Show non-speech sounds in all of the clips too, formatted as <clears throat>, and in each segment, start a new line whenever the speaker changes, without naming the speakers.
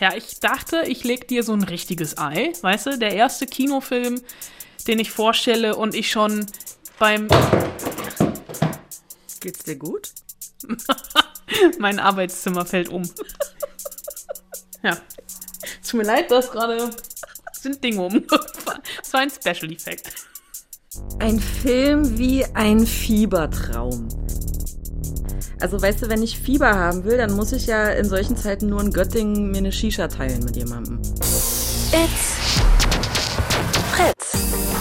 Ja, ich dachte, ich leg dir so ein richtiges Ei. Weißt du, der erste Kinofilm, den ich vorstelle und ich schon beim.
Geht's dir gut? <laughs>
mein Arbeitszimmer fällt um. ja. Tut mir leid, dass gerade sind Dinge um. Das war ein Special Effekt.
Ein Film wie ein Fiebertraum. Also weißt du, wenn ich Fieber haben will, dann muss ich ja in solchen Zeiten nur in Göttingen mir eine Shisha teilen mit jemandem.
It's Fritz.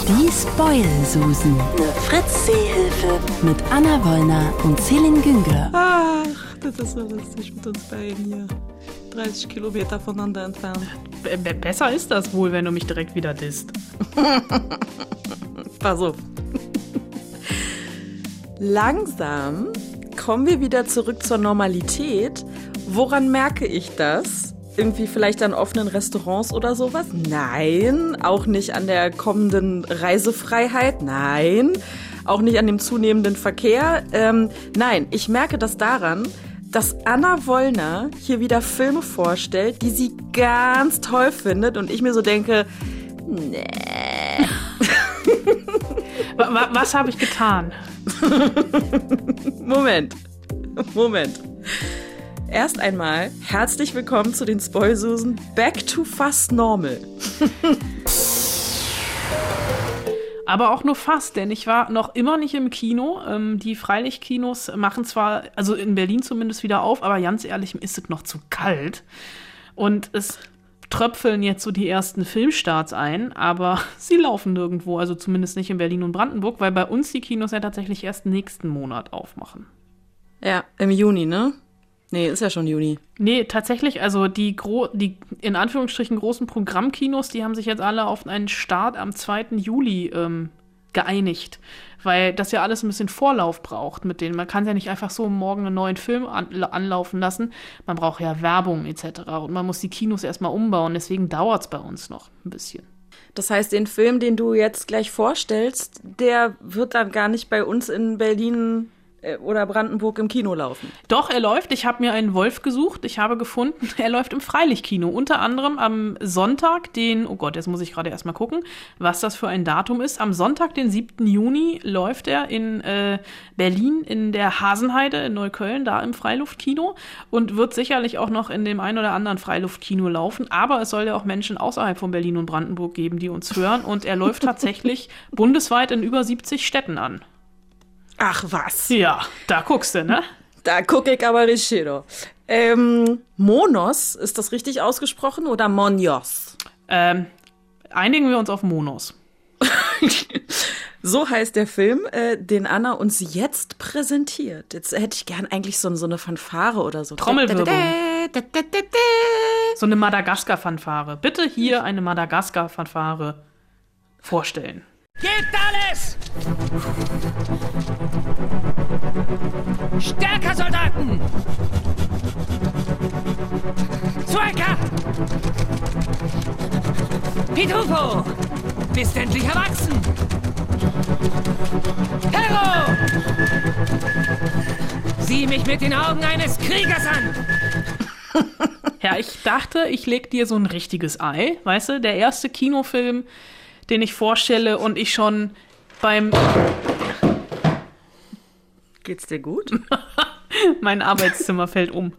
Die Spoil-Susen. Eine Fritz-Seehilfe. Mit Anna Wollner und Celine Güngler.
Ach, das ist so lustig mit uns beiden hier. 30 Kilometer voneinander entfernt.
B besser ist das wohl, wenn du mich direkt wieder disst. <laughs>
Pass auf. Langsam kommen wir wieder zurück zur Normalität. Woran merke ich das? Irgendwie vielleicht an offenen Restaurants oder sowas? Nein. Auch nicht an der kommenden Reisefreiheit? Nein. Auch nicht an dem zunehmenden Verkehr? Ähm, nein, ich merke das daran, dass Anna Wollner hier wieder Filme vorstellt, die sie ganz toll findet und ich mir so denke, nee.
Was habe ich getan? <laughs>
Moment. Moment. Erst einmal herzlich willkommen zu den Spoilsusen Back to Fast Normal. <laughs>
Aber auch nur fast, denn ich war noch immer nicht im Kino. Ähm, die Freilichtkinos machen zwar, also in Berlin zumindest wieder auf, aber ganz ehrlich, mir ist es noch zu kalt. Und es tröpfeln jetzt so die ersten Filmstarts ein, aber <laughs> sie laufen nirgendwo, also zumindest nicht in Berlin und Brandenburg, weil bei uns die Kinos ja tatsächlich erst nächsten Monat aufmachen.
Ja, im Juni, ne? Nee, ist ja schon Juni.
Nee, tatsächlich, also die, gro die in Anführungsstrichen großen Programmkinos, die haben sich jetzt alle auf einen Start am 2. Juli ähm, geeinigt. Weil das ja alles ein bisschen Vorlauf braucht mit denen. Man kann ja nicht einfach so morgen einen neuen Film an anlaufen lassen. Man braucht ja Werbung etc. Und man muss die Kinos erstmal umbauen. Deswegen dauert es bei uns noch ein bisschen.
Das heißt, den Film, den du jetzt gleich vorstellst, der wird dann gar nicht bei uns in Berlin oder Brandenburg im Kino laufen.
Doch, er läuft. Ich habe mir einen Wolf gesucht. Ich habe gefunden, <laughs> er läuft im Freilichtkino. Unter anderem am Sonntag, den, oh Gott, jetzt muss ich gerade erstmal gucken, was das für ein Datum ist. Am Sonntag, den 7. Juni, läuft er in äh, Berlin in der Hasenheide in Neukölln, da im Freiluftkino und wird sicherlich auch noch in dem ein oder anderen Freiluftkino laufen. Aber es soll ja auch Menschen außerhalb von Berlin und Brandenburg geben, die uns hören. Und er läuft tatsächlich <laughs> bundesweit in über 70 Städten an.
Ach was.
Ja, da guckst du, ne?
Da gucke ich aber richtig. Ähm, Monos, ist das richtig ausgesprochen oder Monios?
Ähm, einigen wir uns auf Monos. <laughs>
so heißt der Film, äh, den Anna uns jetzt präsentiert. Jetzt hätte ich gern eigentlich so, so eine Fanfare oder so.
Trommelwirbel. So eine Madagaskar-Fanfare. Bitte hier eine Madagaskar-Fanfare vorstellen.
Gebt alles! Stärker, Soldaten! Zuecker! Pitufo! Bist endlich erwachsen! Hero! Sieh mich mit den Augen eines Kriegers an! <laughs>
ja, ich dachte, ich leg dir so ein richtiges Ei. Weißt du, der erste Kinofilm, den ich vorstelle und ich schon beim.
Geht's dir gut? <laughs>
mein Arbeitszimmer fällt um.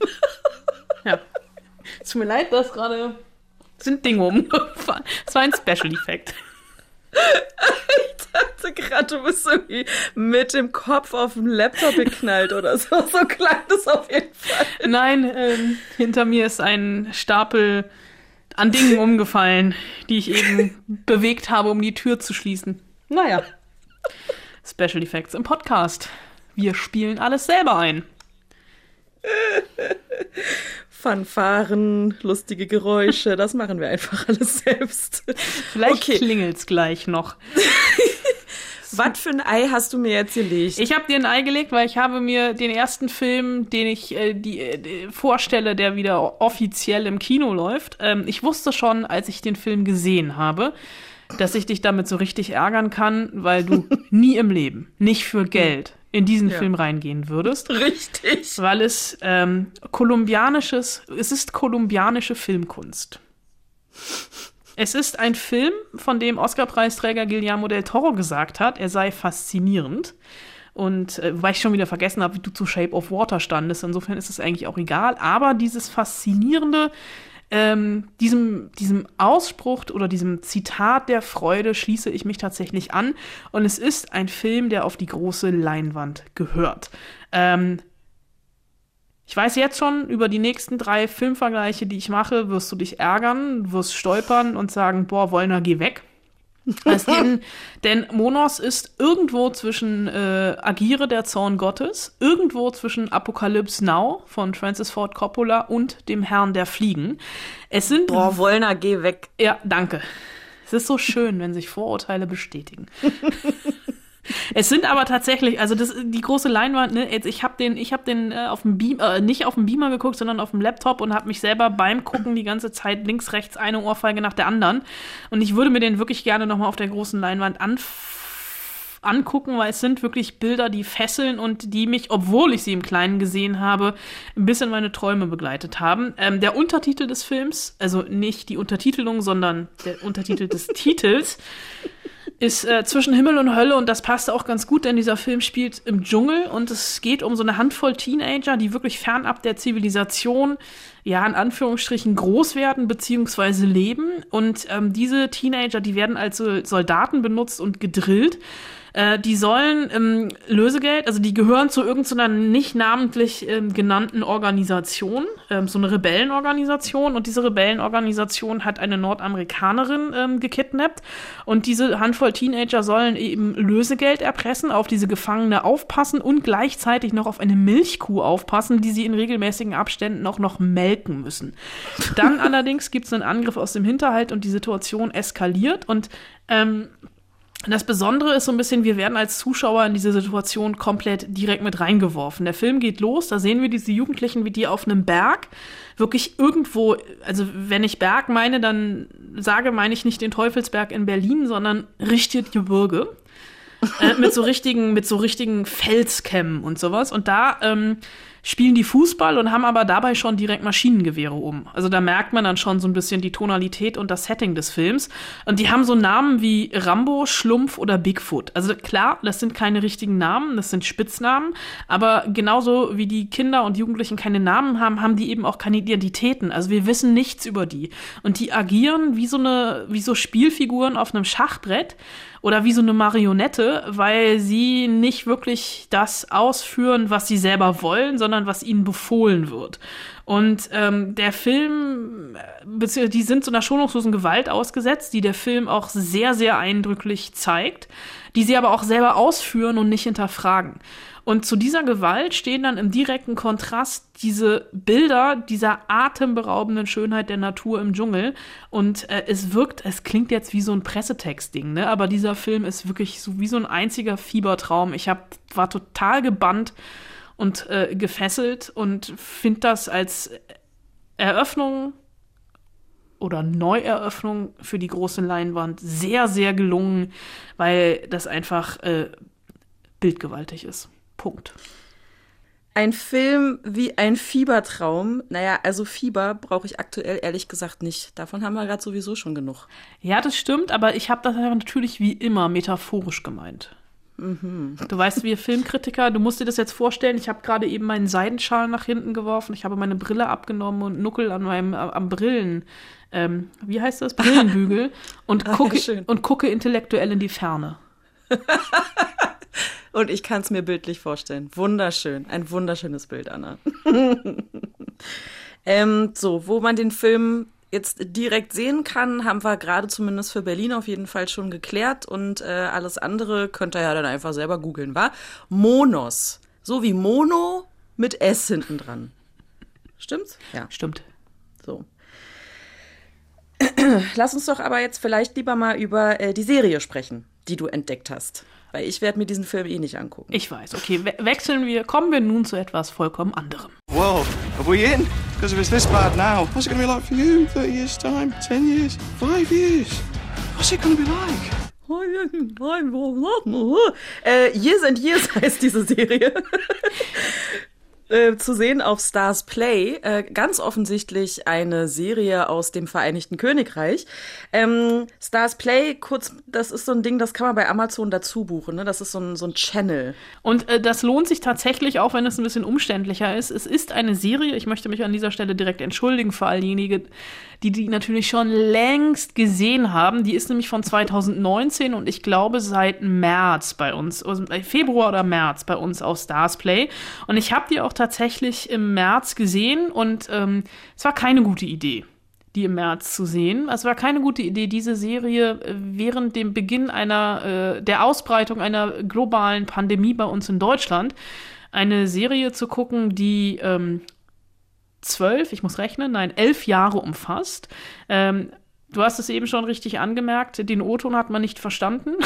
<laughs> ja. Tut mir leid, dass gerade sind Dinge umgefallen. Es war ein Special Effekt.
Ich dachte gerade, du bist irgendwie mit dem Kopf auf dem Laptop geknallt oder so. So klang das auf jeden Fall.
Nein, ähm, hinter mir ist ein Stapel an Dingen umgefallen, die ich eben bewegt habe, um die Tür zu schließen. Naja. Special Effects im Podcast. Wir spielen alles selber ein.
Fanfaren, lustige Geräusche, das machen wir einfach alles selbst.
Vielleicht okay. klingelt's gleich noch.
Was für ein Ei hast du mir jetzt gelegt?
Ich habe dir ein Ei gelegt, weil ich habe mir den ersten Film, den ich äh, die, äh, vorstelle, der wieder offiziell im Kino läuft. Ähm, ich wusste schon, als ich den Film gesehen habe, dass ich dich damit so richtig ärgern kann, weil du <laughs> nie im Leben, nicht für Geld, in diesen
Ja.
Film reingehen würdest.
Richtig.
Weil es ähm, kolumbianisches, es ist kolumbianische Filmkunst. Es ist ein Film, von dem Oscar-Preisträger Guillermo del Toro gesagt hat, er sei faszinierend. Und äh, weil ich schon wieder vergessen habe, wie du zu Shape of Water standest, insofern ist es eigentlich auch egal. Aber dieses Faszinierende, ähm, diesem, diesem Ausspruch oder diesem Zitat der Freude schließe ich mich tatsächlich an. Und es ist ein Film, der auf die große Leinwand gehört. Ähm, ich weiß jetzt schon, über die nächsten drei Filmvergleiche, die ich mache, wirst du dich ärgern, wirst stolpern und sagen, boah, Wollner, geh weg. Denn, denn Monos ist irgendwo zwischen äh, Agire, der Zorn Gottes, irgendwo zwischen Apocalypse Now von Francis Ford Coppola und dem Herrn der Fliegen. Es sind
Boah, Wollner, geh weg.
ja, danke. Es ist so schön, wenn sich Vorurteile bestätigen. <laughs> es sind aber tatsächlich, also das die große Leinwand, ne, ich habe den ich habe den äh, auf dem Beamer äh, nicht auf dem Beamer geguckt, sondern auf dem Laptop und habe mich selber beim gucken die ganze Zeit links rechts eine Ohrfeige nach der anderen und ich würde mir den wirklich gerne noch mal auf der großen Leinwand anf angucken, weil es sind wirklich Bilder, die fesseln und die mich, obwohl ich sie im Kleinen gesehen habe, ein bisschen meine Träume begleitet haben. Ähm, der Untertitel des Films, also nicht die Untertitelung, sondern der Untertitel des <laughs> Titels, ist äh, zwischen Himmel und Hölle und das passt auch ganz gut, denn dieser Film spielt im Dschungel und es geht um so eine Handvoll Teenager, die wirklich fernab der Zivilisation, ja, in Anführungsstrichen groß werden beziehungsweise leben. Und ähm, diese Teenager, die werden als so Soldaten benutzt und gedrillt. Äh, die sollen ähm, Lösegeld, also die gehören zu irgendeiner nicht namentlich ähm, genannten Organisation, ähm, so eine Rebellenorganisation. Und diese Rebellenorganisation hat eine Nordamerikanerin ähm, gekidnappt. Und diese Handvoll Teenager sollen eben Lösegeld erpressen, auf diese Gefangene aufpassen und gleichzeitig noch auf eine Milchkuh aufpassen, die sie in regelmäßigen Abständen auch noch melken müssen. Dann <laughs> allerdings gibt es einen Angriff aus dem Hinterhalt und die Situation eskaliert und ähm, das Besondere ist so ein bisschen, wir werden als Zuschauer in diese Situation komplett direkt mit reingeworfen. Der Film geht los, da sehen wir diese Jugendlichen, wie die auf einem Berg wirklich irgendwo, also wenn ich Berg meine, dann sage, meine ich nicht den Teufelsberg in Berlin, sondern richtet Gebirge. äh, mit so richtigen, mit so richtigen Felskämmen und sowas. Und da ähm, spielen die Fußball und haben aber dabei schon direkt Maschinengewehre um. Also da merkt man dann schon so ein bisschen die Tonalität und das Setting des Films. Und die haben so Namen wie Rambo, Schlumpf oder Bigfoot. Also klar, das sind keine richtigen Namen, das sind Spitznamen. Aber genauso wie die Kinder und Jugendlichen keine Namen haben, haben die eben auch keine Identitäten. Also wir wissen nichts über die. Und die agieren wie so eine, wie so Spielfiguren auf einem Schachbrett oder wie so eine Marionette, weil sie nicht wirklich das ausführen, was sie selber wollen, sondern was ihnen befohlen wird. Und ähm, der Film, die sind so einer schonungslosen Gewalt ausgesetzt, die der Film auch sehr, sehr eindrücklich zeigt, die sie aber auch selber ausführen und nicht hinterfragen. Und zu dieser Gewalt stehen dann im direkten Kontrast diese Bilder dieser atemberaubenden Schönheit der Natur im Dschungel. Und äh, es wirkt, es klingt jetzt wie so ein Pressetext-Ding, ne? Aber dieser Film ist wirklich so wie so ein einziger Fiebertraum. Ich hab, war total gebannt und äh, gefesselt und finde das als Eröffnung oder Neueröffnung für die große Leinwand sehr, sehr gelungen, weil das einfach äh, bildgewaltig ist. Punkt.
Ein Film wie ein Fiebertraum. Naja, also Fieber brauche ich aktuell ehrlich gesagt nicht. Davon haben wir gerade sowieso schon genug.
Ja, das stimmt, aber ich habe das natürlich wie immer metaphorisch gemeint. Du weißt, wir Filmkritiker, du musst dir das jetzt vorstellen, ich habe gerade eben meinen Seidenschal nach hinten geworfen, ich habe meine Brille abgenommen und Nuckel an meinem am Brillen, ähm, wie heißt das, Brillenbügel <laughs> und
Ah,
gucke und gucke intellektuell in die Ferne. <laughs>
Und ich kann es mir bildlich vorstellen. Wunderschön. Ein wunderschönes Bild, Anna. <laughs> ähm, so, wo man den Film jetzt direkt sehen kann, haben wir gerade zumindest für Berlin auf jeden Fall schon geklärt. Und äh, alles andere könnt ihr ja dann einfach selber googeln, wa? Monos. So wie Mono mit S hinten dran. Stimmt's? Ja.
Stimmt.
So. <clears throat> Lass uns doch aber jetzt vielleicht lieber mal über äh, die Serie sprechen, die du entdeckt hast. Weil ich werde mir diesen Film eh nicht angucken.
Ich weiß. Okay, we wechseln wir, kommen wir nun zu etwas vollkommen anderem.
Whoa, are we in? Because if it's this bad now, what's it to be like for you in 30 years' time? 10 years? 5 years? What's it to be like?
äh, Years and Years <laughs> heißt diese Serie. <laughs> Äh, zu sehen auf Stars Play. Äh, ganz offensichtlich eine Serie aus dem Vereinigten Königreich. Ähm, Stars Play, kurz, das ist so ein Ding, das kann man bei Amazon dazu buchen. Ne? Das ist so ein, so ein Channel.
Und äh, das lohnt sich tatsächlich, auch wenn es ein bisschen umständlicher ist. Es ist eine Serie, ich möchte mich an dieser Stelle direkt entschuldigen für all diejenigen, die die natürlich schon längst gesehen haben. Die ist nämlich von 2019 und ich glaube seit März bei uns, also Februar oder März bei uns auf Stars Play. Und ich habe die auch tatsächlich im März gesehen und ähm, es war keine gute Idee die im März zu sehen. Es war keine gute Idee, diese Serie äh, während dem Beginn einer äh, der Ausbreitung einer globalen Pandemie bei uns in Deutschland eine Serie zu gucken, die ähm, zwölf, ich muss rechnen, nein, elf Jahre umfasst. Ähm, du hast es eben schon richtig angemerkt, den O-Ton hat man nicht verstanden. <laughs>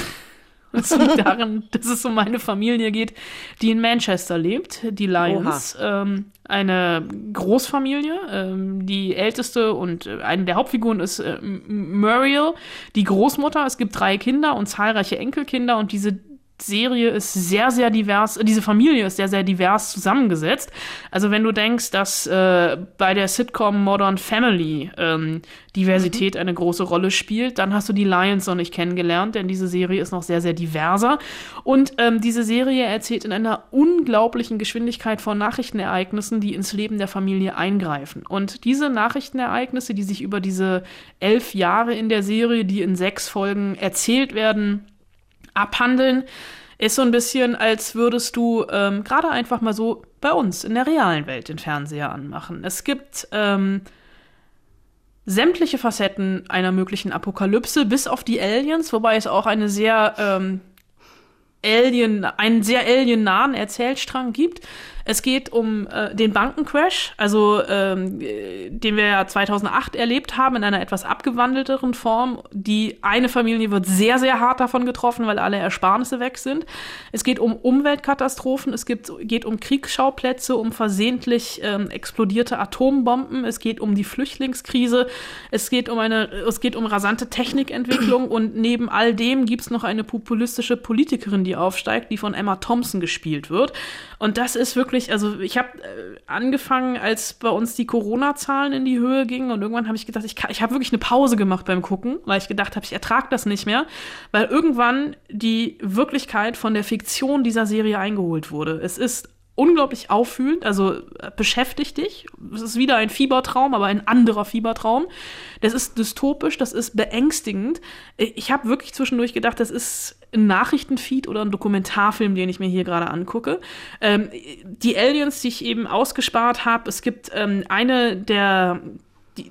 Das liegt <laughs> daran, dass es um eine Familie geht, die in Manchester lebt, die Lions. Ähm, eine Großfamilie. Ähm, die älteste und äh, eine der Hauptfiguren ist äh, Muriel, die Großmutter. Es gibt drei Kinder und zahlreiche Enkelkinder und diese Serie ist sehr, sehr divers, diese Familie ist sehr, sehr divers zusammengesetzt. Also wenn du denkst, dass äh, bei der Sitcom Modern Family ähm, Diversität mhm. eine große Rolle spielt, dann hast du die Lions noch nicht kennengelernt, denn diese Serie ist noch sehr, sehr diverser. Und ähm, diese Serie erzählt in einer unglaublichen Geschwindigkeit von Nachrichtenereignissen, die ins Leben der Familie eingreifen. Und diese Nachrichtenereignisse, die sich über diese elf Jahre in der Serie, die in sechs Folgen erzählt werden, abhandeln, ist so ein bisschen, als würdest du ähm, gerade einfach mal so bei uns in der realen Welt den Fernseher anmachen. Es gibt ähm, sämtliche Facetten einer möglichen Apokalypse, bis auf die Aliens, wobei es auch eine sehr ähm, Alien, einen sehr aliennahen Erzählstrang gibt. Es geht um äh, den Bankencrash, also ähm, den wir ja 2008 erlebt haben in einer etwas abgewandelteren Form. Die eine Familie wird sehr, sehr hart davon getroffen, weil alle Ersparnisse weg sind. Es geht um Umweltkatastrophen, es gibt, geht um Kriegsschauplätze, um versehentlich ähm, explodierte Atombomben, es geht um die Flüchtlingskrise, es geht um eine, es geht um rasante Technikentwicklung und neben all dem gibt's noch eine populistische Politikerin, die aufsteigt, die von Emma Thompson gespielt wird. Und das ist wirklich, also ich habe äh, angefangen, als bei uns die Corona-Zahlen in die Höhe gingen und irgendwann habe ich gedacht, ich, ich habe wirklich eine Pause gemacht beim Gucken, weil ich gedacht habe, ich ertrage das nicht mehr, weil irgendwann die Wirklichkeit von der Fiktion dieser Serie eingeholt wurde. Es ist unglaublich auffühlend, also äh, beschäftigt dich. Es ist wieder ein Fiebertraum, aber ein anderer Fiebertraum. Das ist dystopisch, das ist beängstigend. Ich habe wirklich zwischendurch gedacht, das ist ein Nachrichtenfeed oder ein Dokumentarfilm, den ich mir hier gerade angucke. Ähm, die Aliens, die ich eben ausgespart habe, es gibt ähm, eine der die,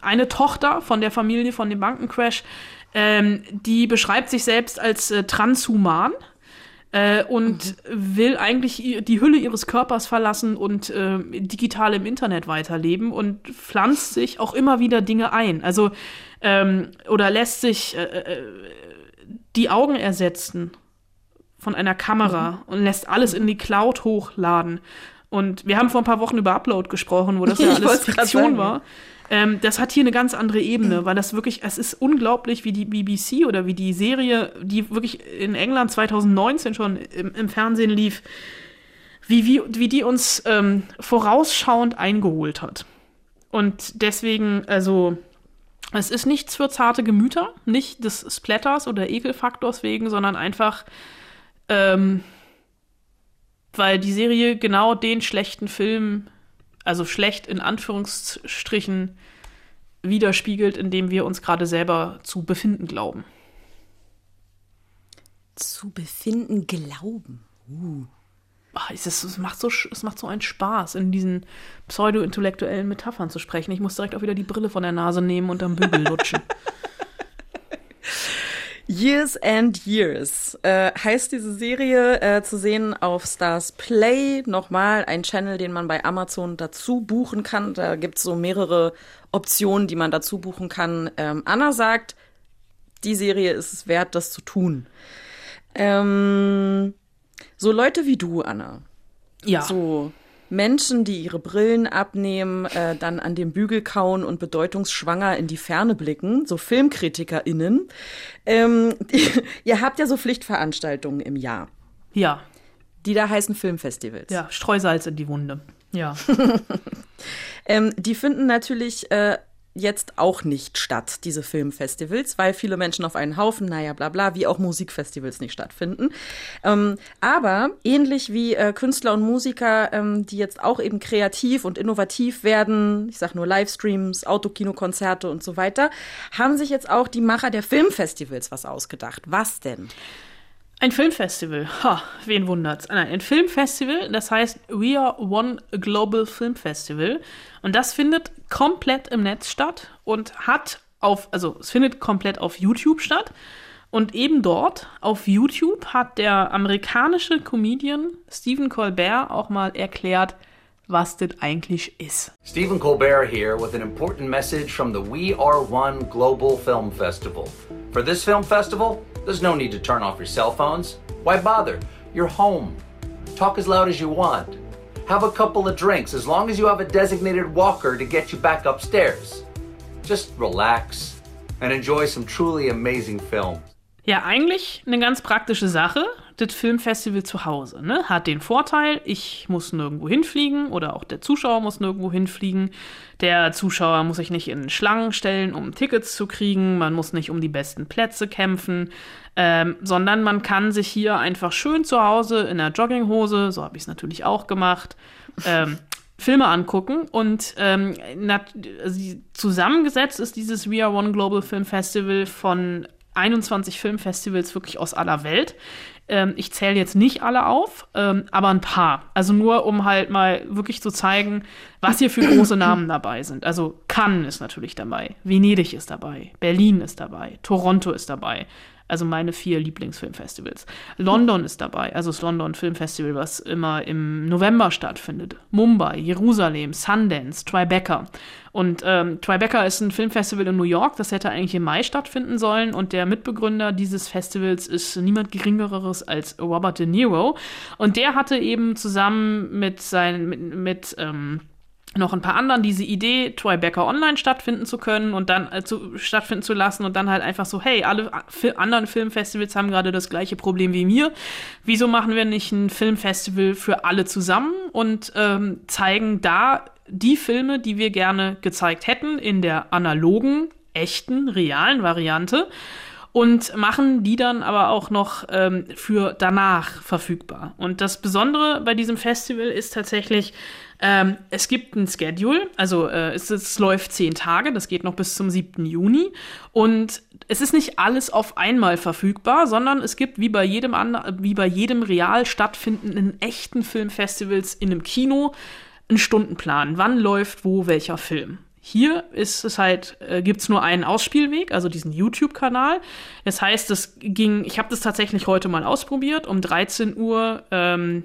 eine Tochter von der Familie von dem Bankencrash, ähm, die beschreibt sich selbst als äh, transhuman äh, und mhm. will eigentlich die Hülle ihres Körpers verlassen und äh, digital im Internet weiterleben und pflanzt sich auch immer wieder Dinge ein. Also ähm, oder lässt sich äh, äh die Augen ersetzen von einer Kamera mhm. und lässt alles in die Cloud hochladen. Und wir haben vor ein paar Wochen über Upload gesprochen, wo das <laughs> ja alles Fiktion war. Ähm, das hat hier eine ganz andere Ebene, weil das wirklich, es ist unglaublich, wie die BBC oder wie die Serie, die wirklich in England 2019 schon im, im Fernsehen lief, wie, wie, wie die uns ähm, vorausschauend eingeholt hat. Und deswegen, also, es ist nichts für zarte Gemüter, nicht des Splatters oder Ekelfaktors wegen, sondern einfach, ähm, weil die Serie genau den schlechten Film also schlecht in Anführungsstrichen widerspiegelt, in dem wir uns gerade selber zu befinden glauben.
Zu befinden glauben. Uh.
Ach, es, ist, es, macht so, es macht so einen Spaß, in diesen pseudo-intellektuellen Metaphern zu sprechen. Ich muss direkt auch wieder die Brille von der Nase nehmen und am Bügel lutschen. <laughs>
Years and Years äh, heißt diese Serie äh, zu sehen auf Stars Play. Nochmal ein Channel, den man bei Amazon dazu buchen kann. Da gibt's so mehrere Optionen, die man dazu buchen kann. Ähm, Anna sagt, die Serie ist es wert, das zu tun. Ähm, so Leute wie du, Anna.
Ja.
So Menschen, die ihre Brillen abnehmen, äh, dann an dem Bügel kauen und bedeutungsschwanger in die Ferne blicken, so FilmkritikerInnen. Ähm, <laughs> ihr habt ja so Pflichtveranstaltungen im Jahr,
Ja,
die da heißen Filmfestivals.
ja, Streusalz in die Wunde. Ja. <laughs>
Ähm, die finden natürlich äh, jetzt auch nicht statt, diese Filmfestivals, weil viele Menschen auf einen Haufen, naja, bla bla, wie auch Musikfestivals nicht stattfinden. Ähm, aber ähnlich wie äh, Künstler und Musiker, ähm, die jetzt auch eben kreativ und innovativ werden, ich sag nur Livestreams, Autokinokonzerte und so weiter, haben sich jetzt auch die Macher der Filmfestivals was ausgedacht. Was denn?
Ein Filmfestival. Ha, wen wundert's? Nein, ein Filmfestival, das heißt We Are One Global Film Festival. Und das findet komplett im Netz statt und hat auf, also es findet komplett auf YouTube statt. Und eben dort, auf YouTube, hat der amerikanische Comedian Stephen Colbert auch mal erklärt, was das eigentlich ist.
Stephen Colbert here with an important message from the We Are One Global Film Festival. For this film festival, there's no need to turn off your cell phones. Why bother? You're home. Talk as loud as you want. Have a couple of drinks as long as you have a designated walker to get you back upstairs. Just relax and enjoy some truly amazing films.
Ja, eigentlich eine ganz praktische Sache. Das Filmfestival zu Hause ne? hat den Vorteil, ich muss nirgendwo hinfliegen oder auch der Zuschauer muss nirgendwo hinfliegen. Der Zuschauer muss sich nicht in Schlangen stellen, um Tickets zu kriegen. Man muss nicht um die besten Plätze kämpfen, ähm, sondern man kann sich hier einfach schön zu Hause in der Jogginghose, so habe ich es natürlich auch gemacht, ähm, <laughs> Filme angucken und ähm, zusammengesetzt ist dieses We Are One Global Film Festival von 21 Filmfestivals wirklich aus aller Welt. Ähm, ich zähle jetzt nicht alle auf, ähm, aber ein paar. Also nur, um halt mal wirklich zu zeigen, was hier für große Namen dabei sind. Also Cannes ist natürlich dabei, Venedig ist dabei, Berlin ist dabei, Toronto ist dabei. Also meine vier Lieblingsfilmfestivals. London ist dabei, also das London Filmfestival, was immer im November stattfindet. Mumbai, Jerusalem, Sundance, Tribeca. Und ähm, Tribeca ist ein Filmfestival in New York, das hätte eigentlich im Mai stattfinden sollen. Und der Mitbegründer dieses Festivals ist niemand Geringeres als Robert De Niro. Und der hatte eben zusammen mit seinen, mit, mit ähm, noch ein paar anderen diese Idee, Tribeca online stattfinden zu können und dann äh, zu, stattfinden zu lassen und dann halt einfach so, hey, alle Fi anderen Filmfestivals haben gerade das gleiche Problem wie mir. Wieso machen wir nicht ein Filmfestival für alle zusammen und ähm, zeigen da die Filme, die wir gerne gezeigt hätten, in der analogen, echten, realen Variante und machen die dann aber auch noch ähm, für danach verfügbar. Und das Besondere bei diesem Festival ist tatsächlich, ähm, es gibt ein Schedule, also äh, es, es läuft zehn Tage, das geht noch bis zum 7. Juni. Und es ist nicht alles auf einmal verfügbar, sondern es gibt wie bei jedem wie bei jedem real stattfindenden echten Filmfestivals in einem Kino einen Stundenplan. Wann läuft wo welcher Film? Hier ist es halt, äh, gibt's nur einen Ausspielweg, also diesen YouTube-Kanal. Das heißt, es ging, ich habe das tatsächlich heute mal ausprobiert. Um 13 Uhr ähm,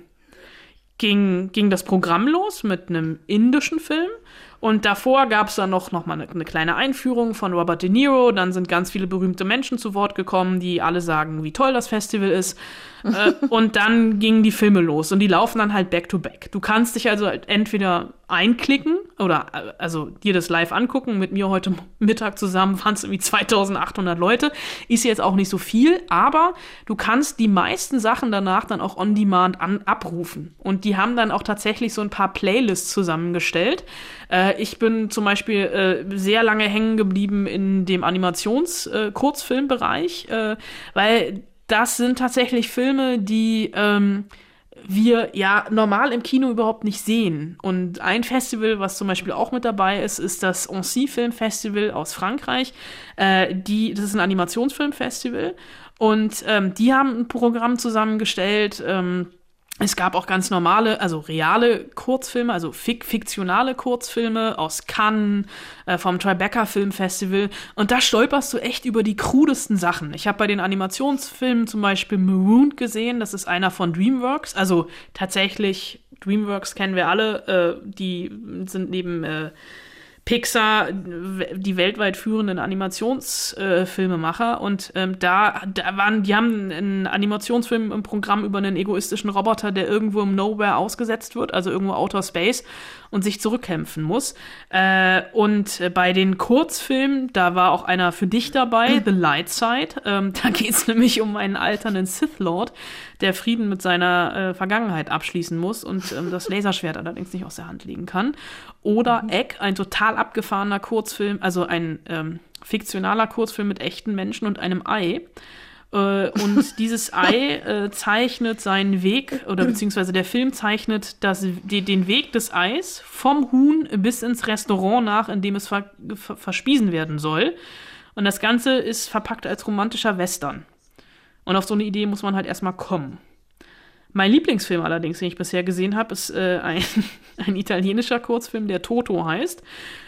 ging, ging das Programm los mit einem indischen Film. Und davor gab es dann noch, noch mal eine, eine kleine Einführung von Robert De Niro. Dann sind ganz viele berühmte Menschen zu Wort gekommen, die alle sagen, wie toll das Festival ist. äh, <laughs> und dann gingen die Filme los und die laufen dann halt back to back. Du kannst dich also halt entweder einklicken oder äh, also dir das live angucken. Mit mir heute Mittag zusammen waren es irgendwie 2800 Leute. Ist jetzt auch nicht so viel, aber du kannst die meisten Sachen danach dann auch on demand an, abrufen. Und die haben dann auch tatsächlich so ein paar Playlists zusammengestellt. Äh, ich bin zum Beispiel äh, sehr lange hängen geblieben in dem Animations-Kurzfilmbereich, äh, weil das sind tatsächlich Filme, die ähm, wir ja normal im Kino überhaupt nicht sehen. Und ein Festival, was zum Beispiel auch mit dabei ist, ist das Annecy Film Festival aus Frankreich. Äh, die, das ist ein Animationsfilmfestival. Und ähm, die haben ein Programm zusammengestellt. Ähm, es gab auch ganz normale, also reale Kurzfilme, also fik fiktionale Kurzfilme aus Cannes, äh, vom Tribeca Film Festival. Und da stolperst du echt über die krudesten Sachen. Ich habe bei den Animationsfilmen zum Beispiel Marooned gesehen. Das ist einer von DreamWorks. Also tatsächlich, DreamWorks kennen wir alle. Äh, die sind neben äh, Pixar, die weltweit führenden Animationsfilmemacher. Äh, und ähm, da, da waren, die haben einen Animationsfilm im Programm über einen egoistischen Roboter, der irgendwo im Nowhere ausgesetzt wird, also irgendwo Outer Space und sich zurückkämpfen muss. Äh, und bei den Kurzfilmen, da war auch einer für dich dabei, The Light Side. Ähm, da geht es nämlich um einen alternden Sith Lord, der Frieden mit seiner äh, Vergangenheit abschließen muss und ähm, das Laserschwert allerdings nicht aus der Hand legen kann. Oder mhm. Egg, ein total abgefahrener Kurzfilm, also ein ähm, fiktionaler Kurzfilm mit echten Menschen und einem Ei. Äh, und <laughs> dieses Ei äh, zeichnet seinen Weg, oder beziehungsweise der Film zeichnet das, die, den Weg des Eis vom Huhn bis ins Restaurant nach, in dem es ver, ver, verspiesen werden soll. Und das Ganze ist verpackt als romantischer Western. Und auf so eine Idee muss man halt erstmal kommen. Mein Lieblingsfilm allerdings, den ich bisher gesehen habe, ist äh, ein, <laughs> ein italienischer Kurzfilm, der Toto heißt,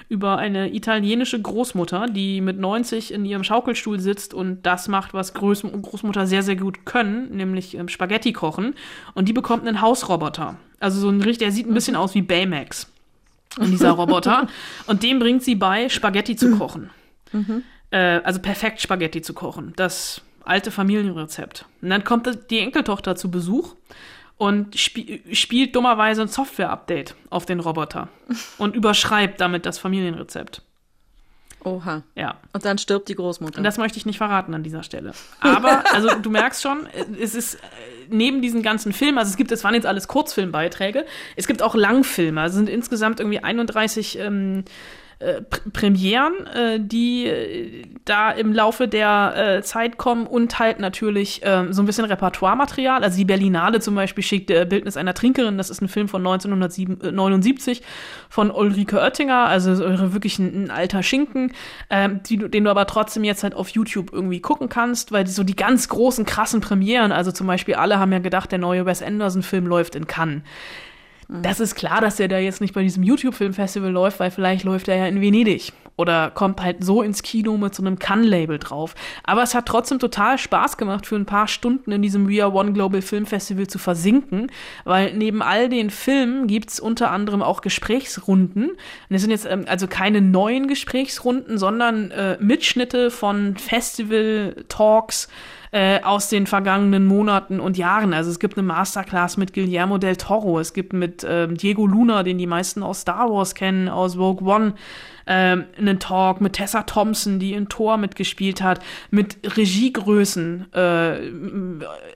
über eine italienische Großmutter, die mit 90 in ihrem Schaukelstuhl sitzt und das macht, was Groß Großmutter sehr, sehr gut können, nämlich ähm, Spaghetti kochen. Und die bekommt einen Hausroboter. Also so ein der sieht ein bisschen aus wie Baymax. Und dieser Roboter. <laughs> und dem bringt sie bei, Spaghetti zu <clears throat> kochen. Mhm. Äh, also perfekt Spaghetti zu kochen. Das alte Familienrezept. Und dann kommt die Enkeltochter zu Besuch und sp spielt dummerweise ein Software-Update auf den Roboter <laughs> und überschreibt damit das Familienrezept.
Oha.
Ja.
Und dann stirbt die Großmutter.
Und das möchte ich nicht verraten an dieser Stelle. Aber, <laughs> also du merkst schon, es ist neben diesen ganzen Filmen, also es gibt, es waren jetzt alles Kurzfilmbeiträge, es gibt auch Langfilme, also sind insgesamt irgendwie 31 ähm, äh, Premieren, äh, die äh, da im Laufe der äh, Zeit kommen und halt natürlich ähm, so ein bisschen Repertoire-Material. Also die Berlinale zum Beispiel schickt äh, Bildnis einer Trinkerin, das ist ein Film von 1979 von Ulrike Oettinger, also wirklich ein, ein alter Schinken, ähm, die, den du aber trotzdem jetzt halt auf YouTube irgendwie gucken kannst, weil so die ganz großen, krassen Premieren, also zum Beispiel alle haben ja gedacht, der neue Wes Anderson-Film läuft in Cannes Mhm. Das ist klar, dass der da jetzt nicht bei diesem YouTube-Filmfestival läuft, weil vielleicht läuft er ja in Venedig oder kommt halt so ins Kino mit so einem Cannes-Label drauf. Aber es hat trotzdem total Spaß gemacht, für ein paar Stunden in diesem We Are One Global Film Festival zu versinken, weil neben all den Filmen gibt's unter anderem auch Gesprächsrunden. Und es sind jetzt ähm, also keine neuen Gesprächsrunden, sondern äh, Mitschnitte von Festival-Talks, äh, aus den vergangenen Monaten und Jahren. Also es gibt eine Masterclass mit Guillermo del Toro, es gibt mit ähm, Diego Luna, den die meisten aus Star Wars kennen, aus Rogue One, ähm, einen Talk mit Tessa Thompson, die in Thor mitgespielt hat, mit Regiegrößen äh,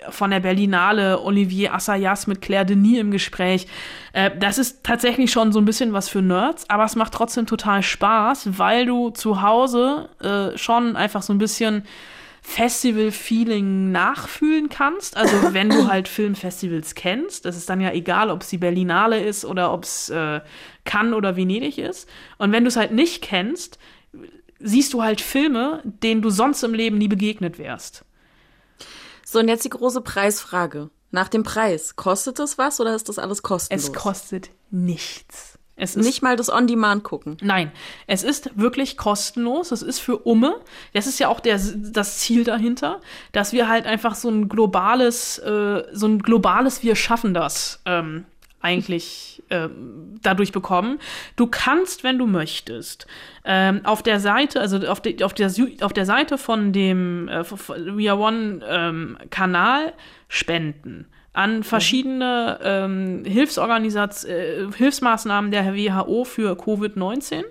von der Berlinale, Olivier Assayas mit Claire Denis im Gespräch. Äh, das ist tatsächlich schon so ein bisschen was für Nerds, aber es macht trotzdem total Spaß, weil du zu Hause äh, schon einfach so ein bisschen Festival-Feeling nachfühlen kannst. Also <laughs> wenn du halt Filmfestivals kennst, das ist dann ja egal, ob es die Berlinale ist oder ob es äh, Cannes oder Venedig ist. Und wenn du es halt nicht kennst, siehst du halt Filme, denen du sonst im Leben nie begegnet wärst.
So, und jetzt die große Preisfrage. Nach dem Preis, kostet das was oder ist das alles kostenlos?
Es kostet nichts.
Es ist nicht mal das On-Demand gucken.
Nein, es ist wirklich kostenlos. Es ist für Umme. Das ist ja auch der, das Ziel dahinter, dass wir halt einfach so ein globales, äh, so ein globales Wir schaffen das ähm, eigentlich äh, dadurch bekommen. Du kannst, wenn du möchtest, ähm, auf der Seite, also auf, de, auf, der, auf der Seite von dem äh, We Are One ähm, Kanal spenden an verschiedene ähm, Hilfsorganisat äh, Hilfsmaßnahmen der WHO für Covid-19.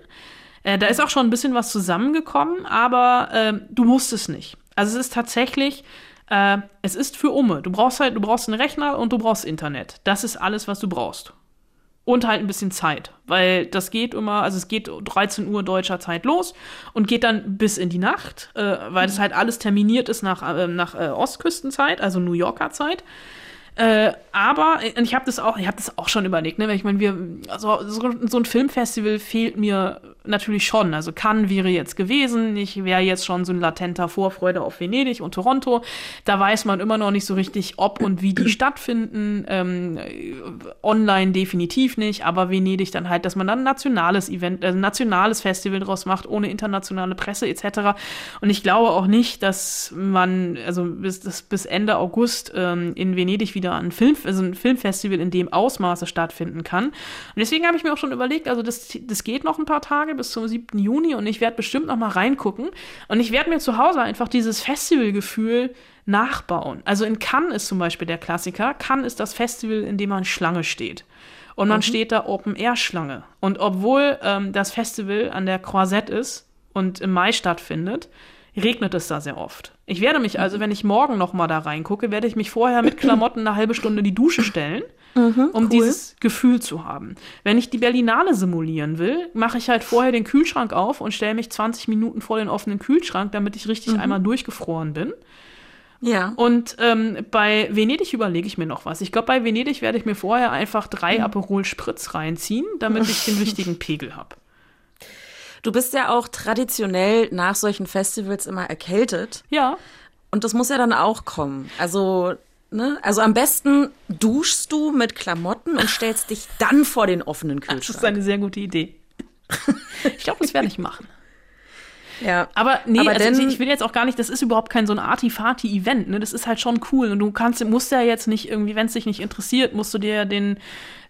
Äh, da ist auch schon ein bisschen was zusammengekommen, aber äh, du musst es nicht. Also es ist tatsächlich, äh, es ist für Umme. Du brauchst halt, du brauchst einen Rechner und du brauchst Internet. Das ist alles, was du brauchst. Und halt ein bisschen Zeit, weil das geht immer, also es geht 13 Uhr deutscher Zeit los und geht dann bis in die Nacht, äh, weil das halt alles terminiert ist nach, äh, nach Ostküstenzeit, also New Yorker Zeit. Äh, aber ich habe das auch, ich habe das auch schon überlegt, ne? Ich meine, wir, also so, so, ein Filmfestival fehlt mir natürlich schon. Also Cannes wäre jetzt gewesen, ich wäre jetzt schon so ein latenter Vorfreude auf Venedig und Toronto. Da weiß man immer noch nicht so richtig, ob und wie die stattfinden. Ähm, online definitiv nicht, aber Venedig dann halt, dass man dann ein nationales Event, äh, ein nationales Festival draus macht, ohne internationale Presse etc. Und ich glaube auch nicht, dass man, also bis, bis Ende August ähm, in Venedig wieder wieder ein, Film, also ein Filmfestival in dem Ausmaße stattfinden kann. Und deswegen habe ich mir auch schon überlegt, also das, das geht noch ein paar Tage bis zum 7. Juni und ich werde bestimmt noch mal reingucken. Und ich werde mir zu Hause einfach dieses Festivalgefühl nachbauen. Also in Cannes ist zum Beispiel der Klassiker. Cannes ist das Festival, in dem man Schlange steht. Und man steht da Open-Air-Schlange. Und obwohl ähm, das Festival an der Croisette ist und im Mai stattfindet, regnet es da sehr oft. Ich werde mich also, wenn ich morgen noch mal da reingucke, werde ich mich vorher mit <clears throat> Klamotten eine halbe Stunde in die Dusche stellen, um dieses Gefühl zu haben. Wenn ich die Berlinale simulieren will, mache ich halt vorher den Kühlschrank auf und stelle mich 20 Minuten vor den offenen Kühlschrank, damit ich richtig einmal durchgefroren bin.
Ja.
Und ähm, bei Venedig überlege ich mir noch was. Ich glaube, bei Venedig werde ich mir vorher einfach drei Aperol Spritz reinziehen, damit ich den <laughs> richtigen Pegel habe.
Du bist ja auch traditionell nach solchen Festivals immer erkältet.
Ja,
Und das muss ja dann auch kommen. Also, ne? Also am besten duschst du mit Klamotten und stellst dich dann vor den offenen
das ist
Kühlschrank.
eine sehr gute Idee. <laughs> Ich glaube, das werde ich machen.
Ja.
Aber nee,
Aber
also ich, ich will jetzt auch gar nicht, das ist überhaupt kein so ein Arti-Fati-Event, ne? Das ist halt schon cool. Und du kannst, musst ja jetzt nicht irgendwie, wenn es dich nicht interessiert, musst du dir den,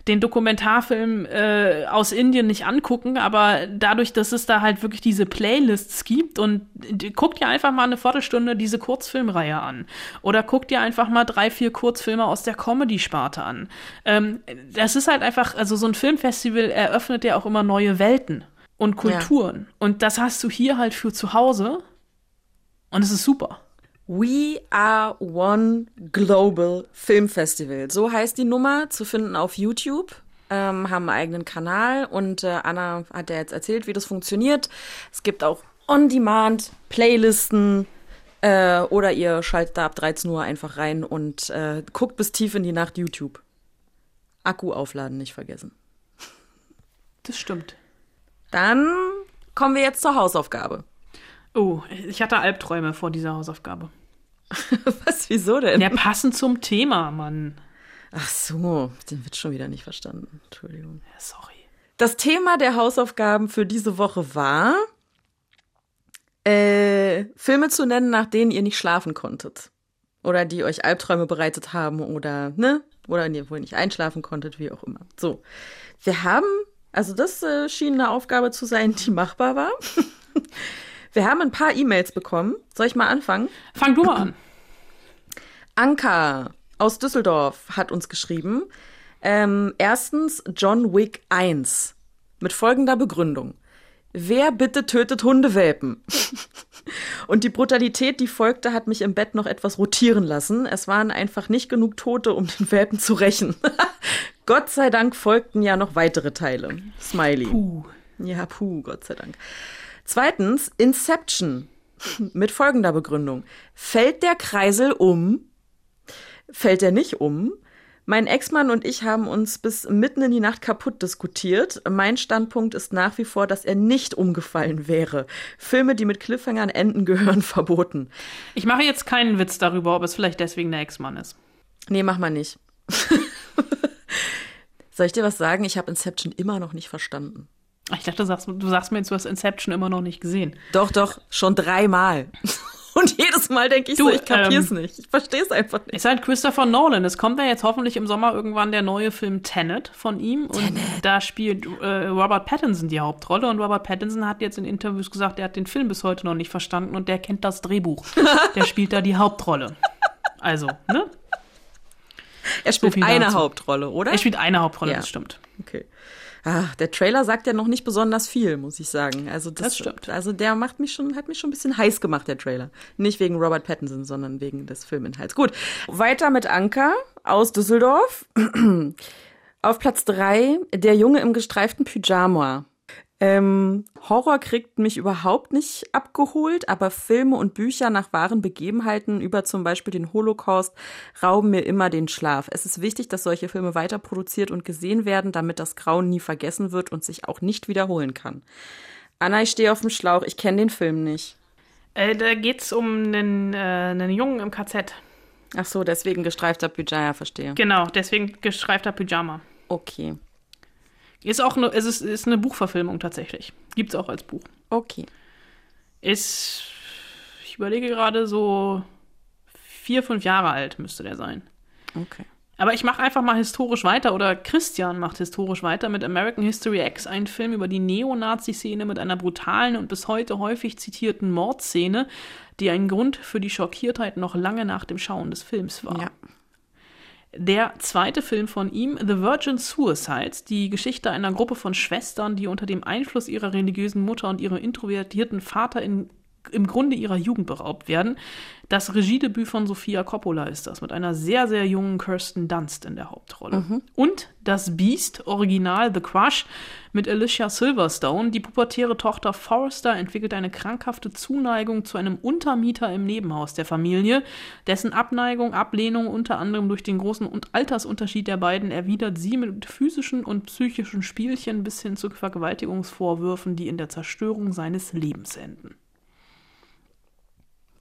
den Dokumentarfilm äh, aus Indien nicht angucken, aber dadurch, dass es da halt wirklich diese Playlists gibt und die- guck dir einfach mal eine Viertelstunde diese Kurzfilmreihe an. Oder guck dir einfach mal drei, vier Kurzfilme aus der Comedy-Sparte an. Ähm, das ist halt einfach, also so ein Filmfestival eröffnet ja auch immer neue Welten und Kulturen. Und das hast du hier halt für zu Hause. Und es ist super.
We Are One Global Film Festival. So heißt die Nummer, zu finden auf YouTube. Ähm, haben einen eigenen Kanal und äh, Anna hat ja jetzt erzählt, wie das funktioniert. Es gibt auch On-Demand, Playlisten äh, oder ihr schaltet da ab 13 Uhr einfach rein und äh, guckt bis tief in die Nacht YouTube. Akku aufladen nicht vergessen.
Das stimmt.
Dann kommen wir jetzt zur Hausaufgabe.
Oh, ich hatte Albträume vor dieser Hausaufgabe. <laughs>
Was, wieso denn?
Ja, passend zum Thema, Mann.
Ach so, den wird schon wieder nicht verstanden. Entschuldigung.
Ja, sorry.
Das Thema der Hausaufgaben für diese Woche war, äh, Filme zu nennen, nach denen ihr nicht schlafen konntet. Oder die euch Albträume bereitet haben oder, ne? Oder ihr wohl nicht einschlafen konntet, wie auch immer. So. Wir haben, also das äh, schien eine Aufgabe zu sein, die machbar war. <laughs> Wir haben ein paar E-Mails bekommen. Soll ich mal anfangen?
Fang du mal an. <clears throat>
Anka aus Düsseldorf hat uns geschrieben. Ähm, erstens John Wick 1 mit folgender Begründung. Wer bitte tötet Hundewelpen? <laughs> Und die Brutalität, die folgte, hat mich im Bett noch etwas rotieren lassen. Es waren einfach nicht genug Tote, um den Welpen zu rächen. <laughs> Gott sei Dank folgten ja noch weitere Teile. Smiley.
Puh.
Ja, puh, Gott sei Dank. Zweitens, Inception. <laughs> Mit folgender Begründung. Fällt der Kreisel um? Fällt er nicht um? Mein Ex-Mann und ich haben uns bis mitten in die Nacht kaputt diskutiert. Mein Standpunkt ist nach wie vor, dass er nicht umgefallen wäre. Filme, die mit Cliffhangern enden, <laughs> gehören verboten.
Ich mache jetzt keinen Witz darüber, ob es vielleicht deswegen der Ex-Mann ist.
Nee, mach mal nicht. <laughs> Soll ich dir was sagen? Ich habe Inception immer noch nicht verstanden.
Ich dachte, du sagst, du sagst mir jetzt, du hast Inception immer noch nicht gesehen.
Doch, doch, schon dreimal. <laughs> Und jedes Mal denke ich
Du,
so, ich kapier's
ähm,
nicht. Ich verstehe es einfach nicht.
Ist halt Christopher Nolan. Es kommt ja jetzt hoffentlich im Sommer irgendwann der neue Film Tenet von ihm. Und da spielt äh, Robert Pattinson die Hauptrolle. Und Robert Pattinson hat jetzt in Interviews gesagt, er hat den Film bis heute noch nicht verstanden und der kennt das Drehbuch. <laughs> der spielt da die Hauptrolle. Also, ne?
Er spielt eine
dazu.
Hauptrolle, oder?
Er spielt eine Hauptrolle,
Ja.
das stimmt.
Okay. Ah, der Trailer sagt ja noch nicht besonders viel, muss ich sagen. Also das,
Das stimmt.
Also der macht mich schon, hat mich schon ein bisschen heiß gemacht, der Trailer. Nicht wegen Robert Pattinson, sondern wegen des Filminhalts. Gut. Weiter mit Anka aus Düsseldorf. <clears throat> Auf Platz drei der Junge im gestreiften Pyjama. Ähm, Horror kriegt mich überhaupt nicht abgeholt, aber Filme und Bücher nach wahren Begebenheiten über zum Beispiel den Holocaust rauben mir immer den Schlaf. Es ist wichtig, dass solche Filme weiter produziert und gesehen werden, damit das Grauen nie vergessen wird und sich auch nicht wiederholen kann. Anna, ich stehe auf dem Schlauch, ich kenne den Film nicht.
Äh, da geht's um einen, äh, einen Jungen im KZ.
Ach so, deswegen gestreifter Pyjama, verstehe.
Genau, deswegen gestreifter Pyjama.
Okay,
Ist auch eine, es ist, ist eine Buchverfilmung tatsächlich. Gibt's auch als Buch.
okay.
Ist, ich überlege gerade, so vier, fünf Jahre alt müsste der sein.
Okay.
Aber ich mache einfach mal historisch weiter oder Christian macht historisch weiter mit American History X, ein Film über die Neonazi-Szene mit einer brutalen und bis heute häufig zitierten Mordszene, die ein Grund für die Schockiertheit noch lange nach dem Schauen des Films war.
Ja.
Der zweite Film von ihm, The Virgin Suicides, die Geschichte einer Gruppe von Schwestern, die unter dem Einfluss ihrer religiösen Mutter und ihrem introvertierten Vater in im Grunde ihrer Jugend beraubt werden. Das Regiedebüt von Sofia Coppola ist das, mit einer sehr, sehr jungen Kirsten Dunst in der Hauptrolle. Und das Beast, Original The Crush, mit Alicia Silverstone. Die pubertäre Tochter Forrester entwickelt eine krankhafte Zuneigung zu einem Untermieter im Nebenhaus der Familie, dessen Abneigung, Ablehnung unter anderem durch den großen und Altersunterschied der beiden erwidert sie mit physischen und psychischen Spielchen bis hin zu Vergewaltigungsvorwürfen, die in der Zerstörung seines Lebens enden.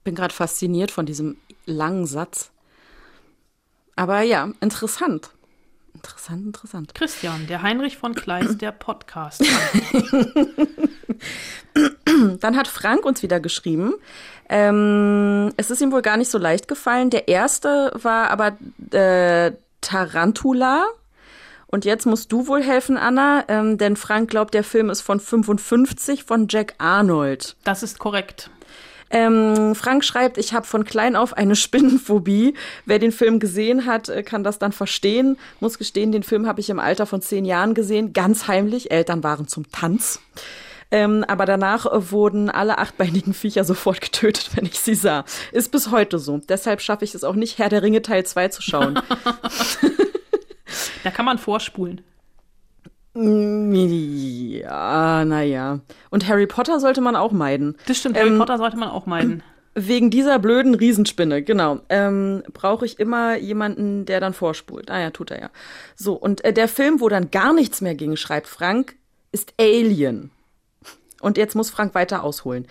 Bin gerade fasziniert von diesem langen Satz. Aber ja, interessant. Interessant, interessant.
Christian, der Heinrich von Kleist, der Podcast. <clears throat>
Dann hat Frank uns wieder geschrieben. Ähm, es ist ihm wohl gar nicht so leicht gefallen. Der erste war aber äh, Tarantula. Und jetzt musst du wohl helfen, Anna, ähm, denn Frank glaubt, der Film ist von 55 von Jack Arnold.
Das ist korrekt.
Ähm, Frank schreibt, ich habe von klein auf eine Spinnenphobie. Wer den Film gesehen hat, äh, kann das dann verstehen. Muss gestehen, den Film habe ich im Alter von zehn Jahren gesehen, ganz heimlich. Eltern waren zum Tanz. Ähm, aber danach wurden alle achtbeinigen Viecher sofort getötet, <laughs> wenn ich sie sah. Ist bis heute so. Deshalb schaffe ich es auch nicht, Herr der Ringe Teil 2 zu schauen. <laughs> <laughs>
Da kann man vorspulen.
Ja, naja. Und Harry Potter sollte man auch meiden.
Das stimmt, Harry Potter sollte man auch meiden. <clears throat>
Wegen dieser blöden Riesenspinne, genau. Ähm, Brauche ich immer jemanden, der dann vorspult. Ah ja, tut er ja. So, und äh, der Film, wo dann gar nichts mehr ging, schreibt Frank, ist Alien. Und jetzt muss Frank weiter ausholen.